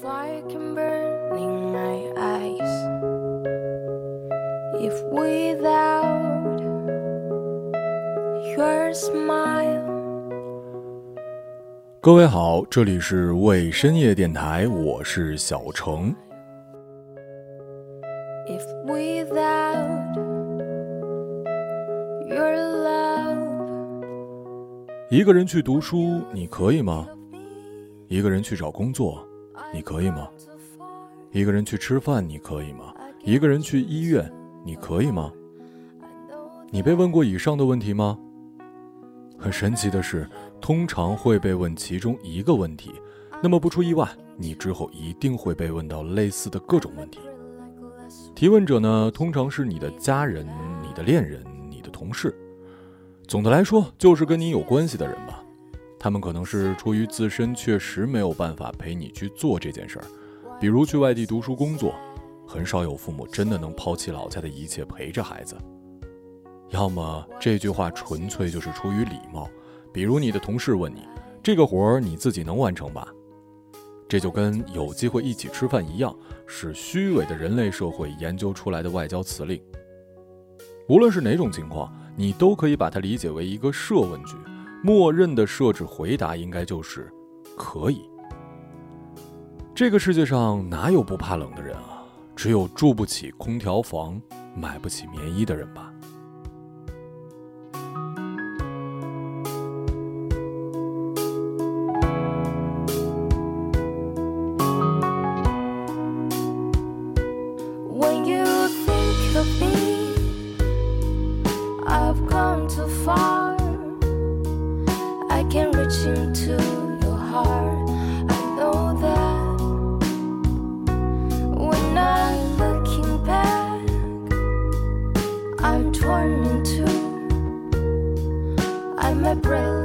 fire can burn in my eyes if without your smile 各位好，这里是为深夜电台，我是小程。if without your love 一个人去读书，你可以吗？一个人去找工作，你可以吗？一个人去吃饭，你可以吗？一个人去医院，你可以吗？你被问过以上的问题吗？很神奇的是，通常会被问其中一个问题，那么不出意外，你之后一定会被问到类似的各种问题。提问者呢，通常是你的家人、你的恋人、你的同事。总的来说，就是跟你有关系的人吧。他们可能是出于自身确实没有办法陪你去做这件事儿，比如去外地读书工作，很少有父母真的能抛弃老家的一切陪着孩子。要么这句话纯粹就是出于礼貌，比如你的同事问你，这个活儿你自己能完成吧？这就跟有机会一起吃饭一样，是虚伪的人类社会研究出来的外交辞令。无论是哪种情况，你都可以把它理解为一个设问句，默认的设置回答应该就是“可以”。这个世界上哪有不怕冷的人啊？只有住不起空调房、买不起棉衣的人吧。torn in two. I'm a brilliant.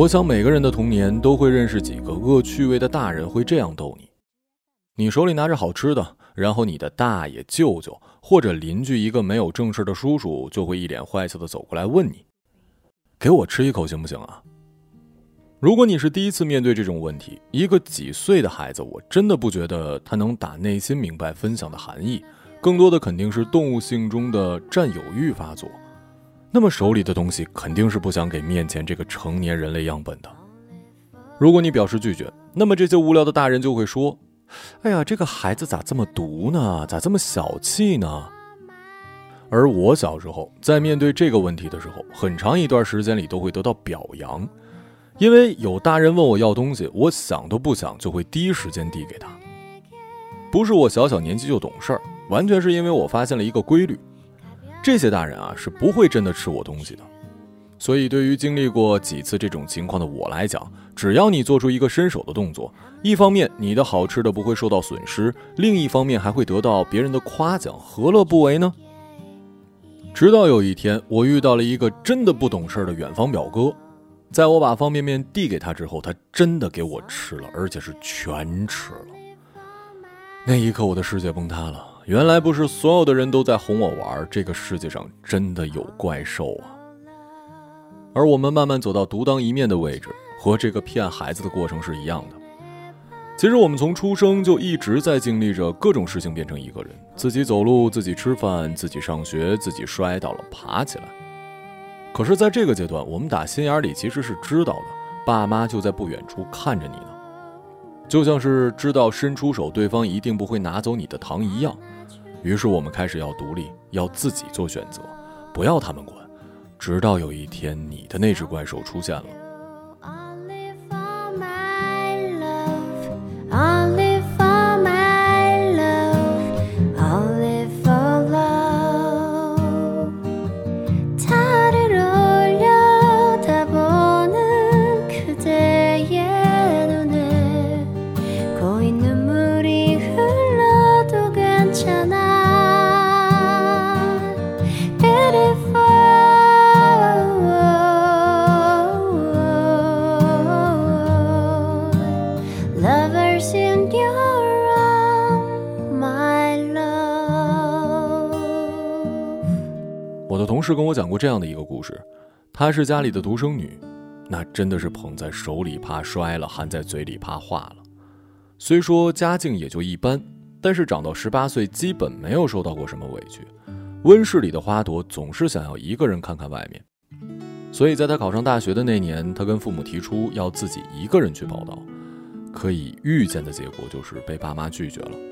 我想每个人的童年都会认识几个恶趣味的大人，会这样逗你：你手里拿着好吃的，然后你的大爷、舅舅或者邻居一个没有正事的叔叔就会一脸坏笑的走过来问你：“给我吃一口行不行啊？”如果你是第一次面对这种问题，一个几岁的孩子，我真的不觉得他能打内心明白分享的含义，更多的肯定是动物性中的占有欲发作。那么手里的东西肯定是不想给面前这个成年人类样本的。如果你表示拒绝，那么这些无聊的大人就会说：“哎呀，这个孩子咋这么毒呢？咋这么小气呢？”而我小时候在面对这个问题的时候，很长一段时间里都会得到表扬，因为有大人问我要东西，我想都不想就会第一时间递给他。不是我小小年纪就懂事儿，完全是因为我发现了一个规律：这些大人啊是不会真的吃我东西的。所以，对于经历过几次这种情况的我来讲，只要你做出一个伸手的动作，一方面你的好吃的不会受到损失，另一方面还会得到别人的夸奖，何乐不为呢？直到有一天，我遇到了一个真的不懂事的远方表哥，在我把方便面递给他之后，他真的给我吃了，而且是全吃了。那一刻，我的世界崩塌了。原来不是所有的人都在哄我玩，这个世界上真的有怪兽啊！而我们慢慢走到独当一面的位置，和这个骗孩子的过程是一样的。其实我们从出生就一直在经历着各种事情变成一个人，自己走路，自己吃饭，自己上学，自己摔倒了爬起来。可是，在这个阶段，我们打心眼里其实是知道的，爸妈就在不远处看着你呢。就像是知道伸出手，对方一定不会拿走你的糖一样，于是我们开始要独立，要自己做选择，不要他们管。直到有一天，你的那只怪兽出现了。跟我讲过这样的一个故事，她是家里的独生女，那真的是捧在手里怕摔了，含在嘴里怕化了。虽说家境也就一般，但是长到十八岁基本没有受到过什么委屈。温室里的花朵总是想要一个人看看外面，所以在她考上大学的那年，她跟父母提出要自己一个人去报道。可以预见的结果就是被爸妈拒绝了。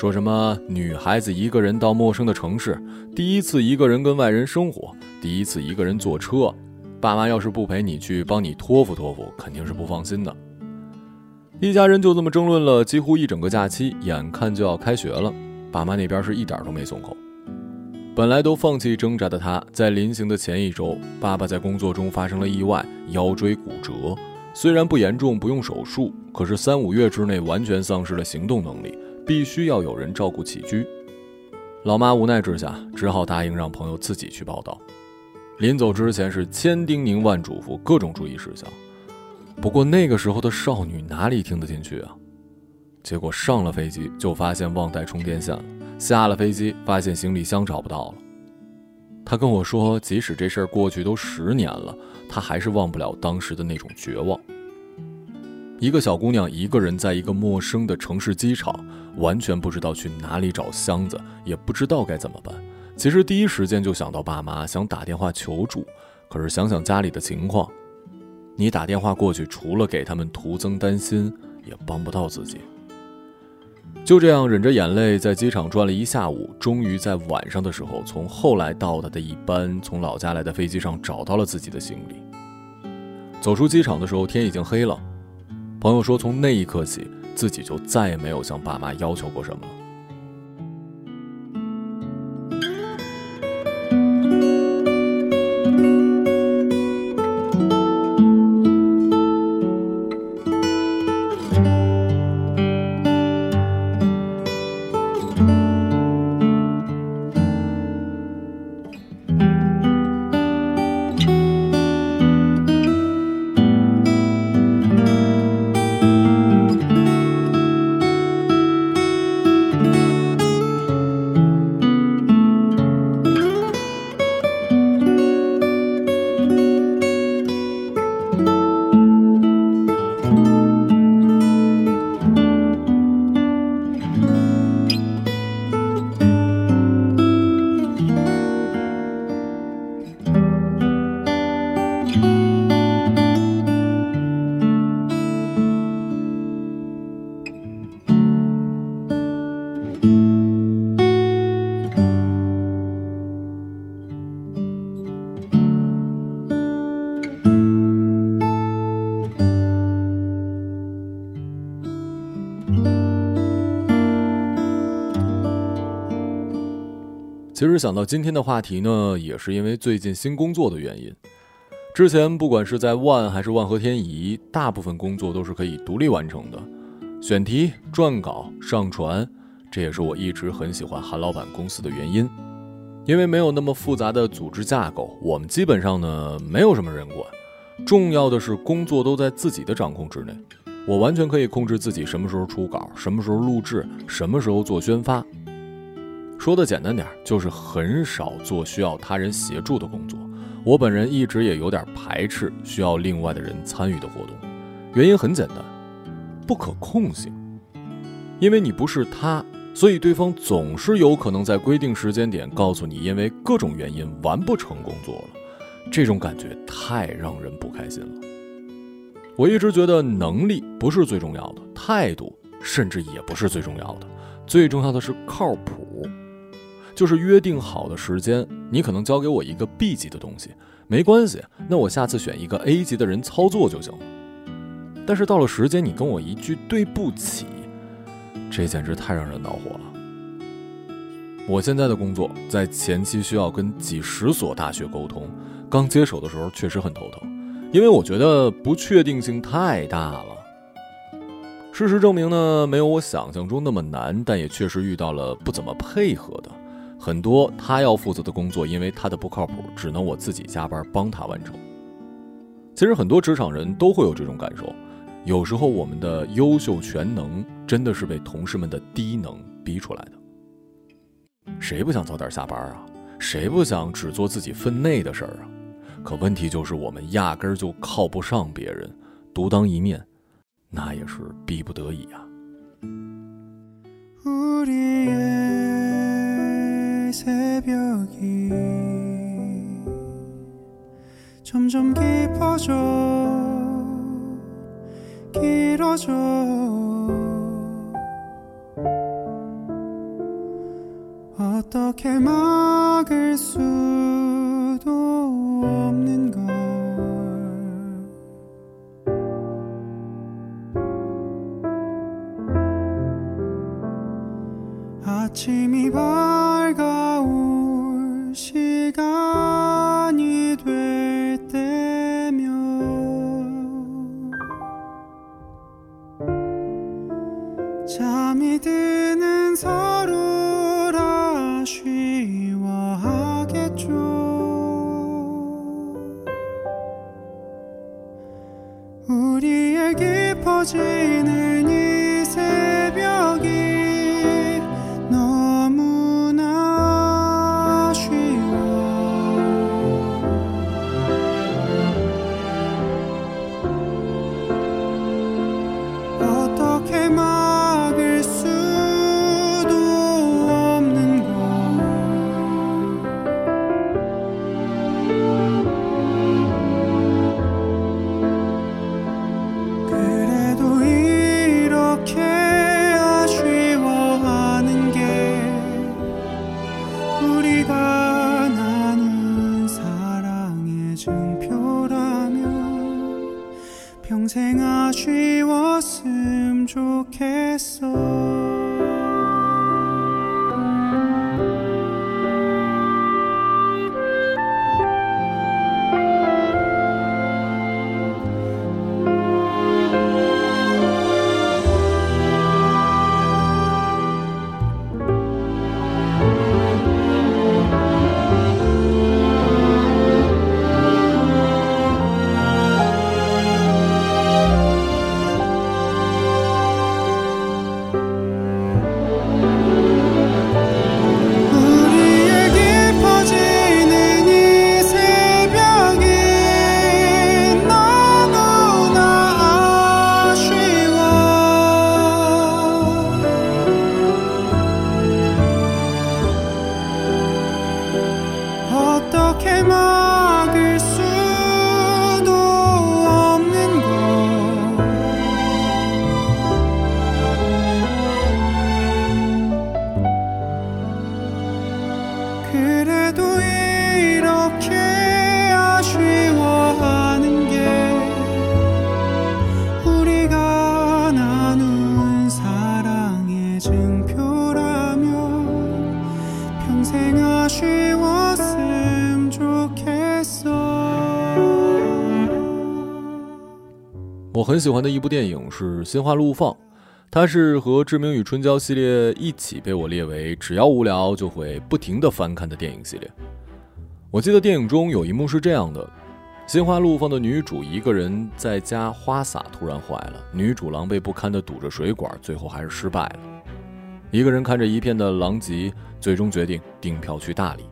说什么女孩子一个人到陌生的城市，第一次一个人跟外人生活，第一次一个人坐车，爸妈要是不陪你去帮你托付托付，肯定是不放心的。一家人就这么争论了几乎一整个假期，眼看就要开学了，爸妈那边是一点都没松口。本来都放弃挣扎的他，在临行的前一周，爸爸在工作中发生了意外，腰椎骨折，虽然不严重，不用手术，可是三五月之内完全丧失了行动能力。必须要有人照顾起居，老妈无奈之下只好答应让朋友自己去报道。临走之前是千叮咛万嘱咐，各种注意事项。不过那个时候的少女哪里听得进去啊？结果上了飞机就发现忘带充电线了，下了飞机发现行李箱找不到了。她跟我说，即使这事儿过去都十年了，她还是忘不了当时的那种绝望。一个小姑娘一个人在一个陌生的城市机场，完全不知道去哪里找箱子，也不知道该怎么办。其实第一时间就想到爸妈，想打电话求助。可是想想家里的情况，你打电话过去，除了给他们徒增担心，也帮不到自己。就这样忍着眼泪在机场转了一下午，终于在晚上的时候，从后来到达的一班从老家来的飞机上找到了自己的行李。走出机场的时候，天已经黑了。朋友说，从那一刻起，自己就再也没有向爸妈要求过什么了。其实想到今天的话题呢，也是因为最近新工作的原因。之前不管是在万还是万和天宜，大部分工作都是可以独立完成的，选题、撰稿、上传，这也是我一直很喜欢韩老板公司的原因。因为没有那么复杂的组织架构，我们基本上呢没有什么人管。重要的是工作都在自己的掌控之内，我完全可以控制自己什么时候出稿，什么时候录制，什么时候做宣发。说的简单点，就是很少做需要他人协助的工作。我本人一直也有点排斥需要另外的人参与的活动，原因很简单，不可控性。因为你不是他。所以，对方总是有可能在规定时间点告诉你，因为各种原因完不成工作了。这种感觉太让人不开心了。我一直觉得能力不是最重要的，态度甚至也不是最重要的，最重要的是靠谱。就是约定好的时间，你可能交给我一个 B 级的东西，没关系，那我下次选一个 A 级的人操作就行了。但是到了时间，你跟我一句对不起。这简直太让人恼火了。我现在的工作在前期需要跟几十所大学沟通，刚接手的时候确实很头疼，因为我觉得不确定性太大了。事实证明呢，没有我想象中那么难，但也确实遇到了不怎么配合的，很多他要负责的工作，因为他的不靠谱，只能我自己加班帮他完成。其实很多职场人都会有这种感受。有时候我们的优秀全能真的是被同事们的低能逼出来的。谁不想早点下班啊？谁不想只做自己分内的事儿啊？可问题就是我们压根儿就靠不上别人，独当一面，那也是逼不得已啊。 길어져. 어떻게 막을 수도 없는 걸. 아침이 밝 came out. 很喜欢的一部电影是《心花怒放》，它是和《志明与春娇》系列一起被我列为只要无聊就会不停的翻看的电影系列。我记得电影中有一幕是这样的：《心花怒放》的女主一个人在家花洒突然坏了，女主狼狈不堪地堵着水管，最后还是失败了。一个人看着一片的狼藉，最终决定订票去大理。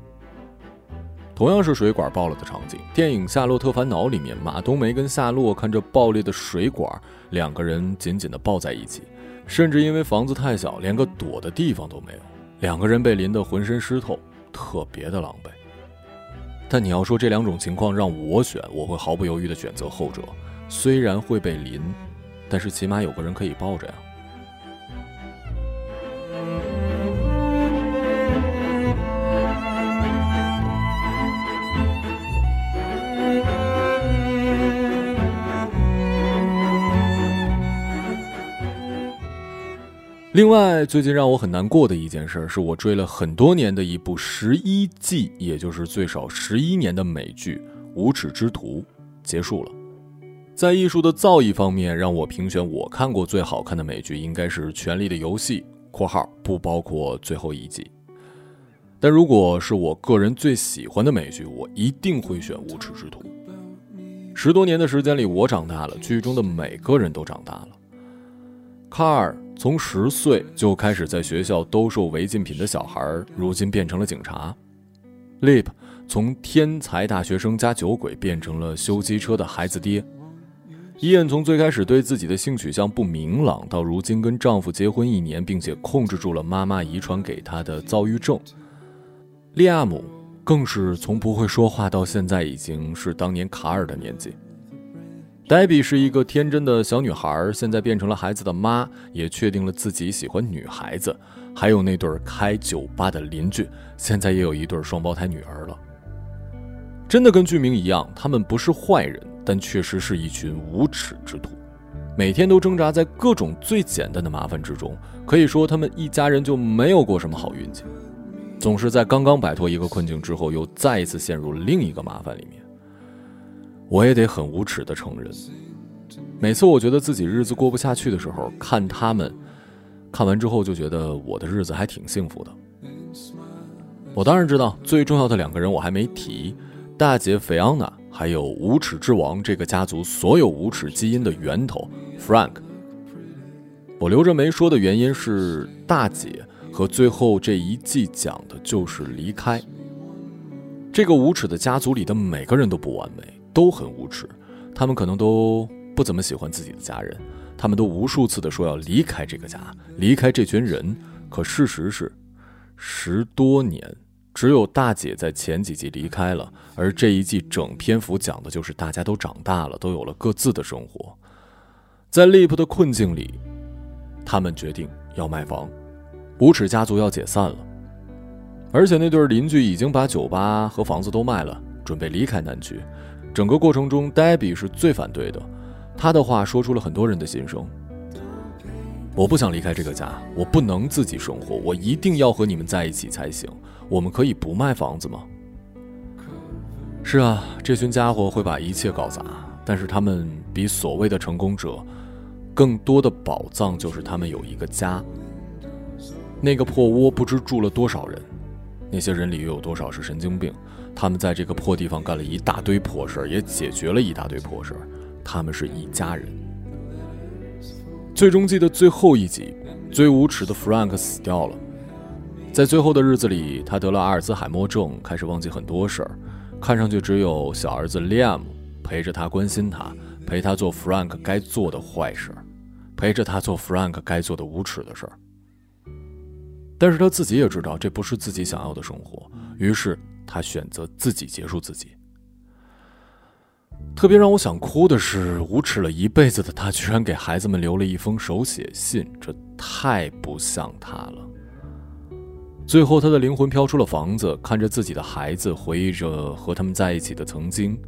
同样是水管爆了的场景，电影《夏洛特烦恼》里面，马冬梅跟夏洛看着爆裂的水管，两个人紧紧地抱在一起，甚至因为房子太小，连个躲的地方都没有，两个人被淋得浑身湿透，特别的狼狈。但你要说这两种情况让我选，我会毫不犹豫地选择后者，虽然会被淋，但是起码有个人可以抱着呀。另外，最近让我很难过的一件事，是我追了很多年的一部十一季，也就是最少十一年的美剧《无耻之徒》结束了。在艺术的造诣方面，让我评选我看过最好看的美剧，应该是《权力的游戏》（括号不包括最后一季）。但如果是我个人最喜欢的美剧，我一定会选《无耻之徒》。十多年的时间里，我长大了，剧中的每个人都长大了。卡尔。从十岁就开始在学校兜售违禁品的小孩，如今变成了警察。Lip 从天才大学生加酒鬼变成了修机车的孩子爹。伊恩从最开始对自己的性取向不明朗，到如今跟丈夫结婚一年，并且控制住了妈妈遗传给他的躁郁症。利亚姆更是从不会说话到现在已经是当年卡尔的年纪。黛比是一个天真的小女孩，现在变成了孩子的妈，也确定了自己喜欢女孩子。还有那对开酒吧的邻居，现在也有一对双胞胎女儿了。真的跟剧名一样，他们不是坏人，但确实是一群无耻之徒，每天都挣扎在各种最简单的麻烦之中。可以说，他们一家人就没有过什么好运气，总是在刚刚摆脱一个困境之后，又再一次陷入另一个麻烦里面。我也得很无耻的承认，每次我觉得自己日子过不下去的时候，看他们，看完之后就觉得我的日子还挺幸福的。我当然知道最重要的两个人我还没提，大姐菲昂娜，还有无耻之王这个家族所有无耻基因的源头 Frank。我留着没说的原因是，大姐和最后这一季讲的就是离开。这个无耻的家族里的每个人都不完美。都很无耻，他们可能都不怎么喜欢自己的家人，他们都无数次的说要离开这个家，离开这群人。可事实是，十多年，只有大姐在前几集离开了，而这一季整篇幅讲的就是大家都长大了，都有了各自的生活。在 Lip 的困境里，他们决定要卖房，无耻家族要解散了，而且那对邻居已经把酒吧和房子都卖了，准备离开南区。整个过程中，Debbie 是最反对的。他的话说出了很多人的心声。我不想离开这个家，我不能自己生活，我一定要和你们在一起才行。我们可以不卖房子吗？是啊，这群家伙会把一切搞砸，但是他们比所谓的成功者更多的宝藏就是他们有一个家。那个破窝不知住了多少人，那些人里又有多少是神经病？他们在这个破地方干了一大堆破事儿，也解决了一大堆破事儿。他们是一家人。最终季的最后一集，最无耻的 Frank 死掉了。在最后的日子里，他得了阿尔兹海默症，开始忘记很多事儿。看上去只有小儿子 Liam 陪着他，关心他，陪他做 Frank 该做的坏事儿，陪着他做 Frank 该做的无耻的事儿。但是他自己也知道，这不是自己想要的生活，于是。他选择自己结束自己。特别让我想哭的是，无耻了一辈子的他，居然给孩子们留了一封手写信，这太不像他了。最后，他的灵魂飘出了房子，看着自己的孩子，回忆着和他们在一起的曾经。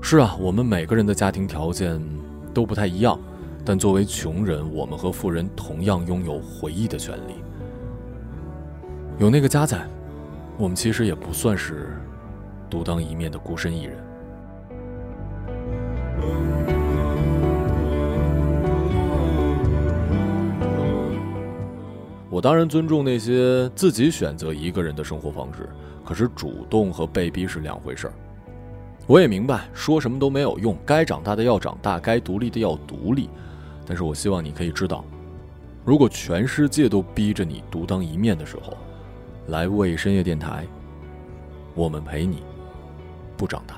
是啊，我们每个人的家庭条件都不太一样，但作为穷人，我们和富人同样拥有回忆的权利。有那个家在。我们其实也不算是独当一面的孤身一人。我当然尊重那些自己选择一个人的生活方式，可是主动和被逼是两回事儿。我也明白说什么都没有用，该长大的要长大，该独立的要独立。但是我希望你可以知道，如果全世界都逼着你独当一面的时候，来为深夜电台，我们陪你不长大。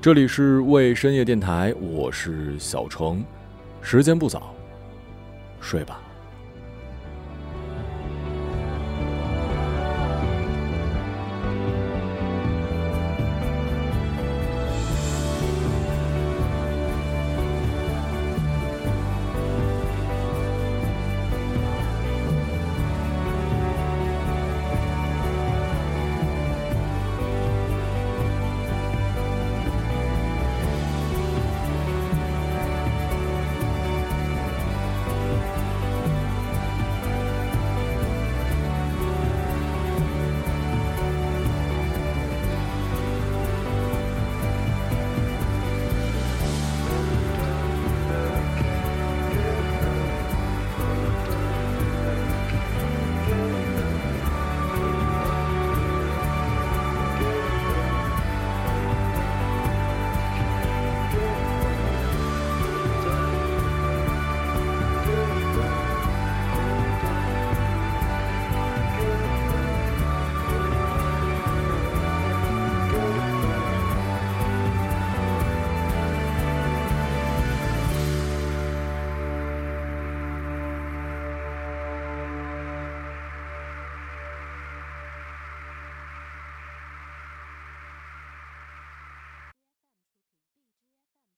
这里是为深夜电台，我是小程，时间不早，睡吧。